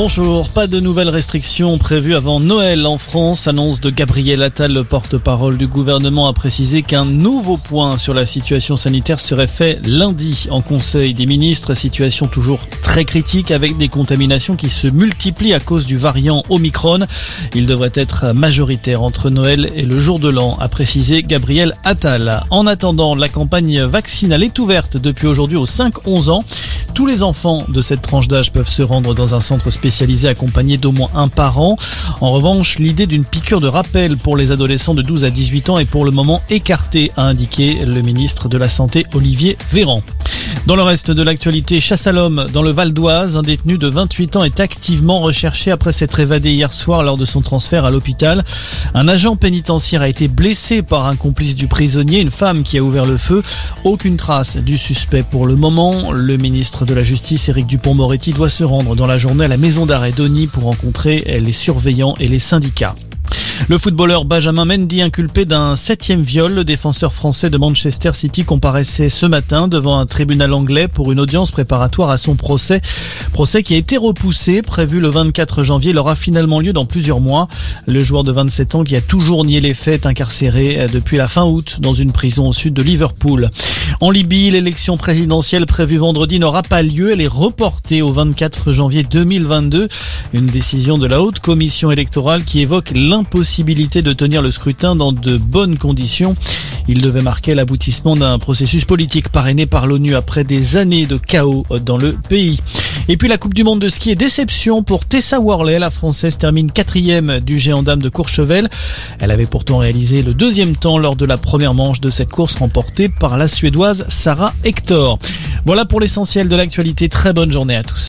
Bonjour, pas de nouvelles restrictions prévues avant Noël en France. Annonce de Gabriel Attal, le porte-parole du gouvernement, a précisé qu'un nouveau point sur la situation sanitaire serait fait lundi en Conseil des ministres. Situation toujours très critique avec des contaminations qui se multiplient à cause du variant Omicron. Il devrait être majoritaire entre Noël et le jour de l'an, a précisé Gabriel Attal. En attendant, la campagne vaccinale est ouverte depuis aujourd'hui aux 5-11 ans. Tous les enfants de cette tranche d'âge peuvent se rendre dans un centre spécialisé accompagné d'au moins un parent. En revanche, l'idée d'une piqûre de rappel pour les adolescents de 12 à 18 ans est pour le moment écartée, a indiqué le ministre de la Santé Olivier Véran. Dans le reste de l'actualité, chasse à l'homme dans le Val d'Oise, un détenu de 28 ans est activement recherché après s'être évadé hier soir lors de son transfert à l'hôpital. Un agent pénitentiaire a été blessé par un complice du prisonnier, une femme qui a ouvert le feu. Aucune trace du suspect pour le moment. De la Justice, Éric Dupont-Moretti, doit se rendre dans la journée à la maison d'arrêt d'Oni pour rencontrer les surveillants et les syndicats. Le footballeur Benjamin Mendy inculpé d'un septième viol, le défenseur français de Manchester City comparaissait ce matin devant un tribunal anglais pour une audience préparatoire à son procès. Procès qui a été repoussé, prévu le 24 janvier, il aura finalement lieu dans plusieurs mois. Le joueur de 27 ans qui a toujours nié les faits est incarcéré depuis la fin août dans une prison au sud de Liverpool. En Libye, l'élection présidentielle prévue vendredi n'aura pas lieu. Elle est reportée au 24 janvier 2022. Une décision de la haute commission électorale qui évoque l'impossibilité de tenir le scrutin dans de bonnes conditions. Il devait marquer l'aboutissement d'un processus politique parrainé par l'ONU après des années de chaos dans le pays. Et puis la Coupe du Monde de ski est déception pour Tessa Worley. La Française termine quatrième du géant dame de Courchevel. Elle avait pourtant réalisé le deuxième temps lors de la première manche de cette course remportée par la Suédoise Sarah Hector. Voilà pour l'essentiel de l'actualité. Très bonne journée à tous.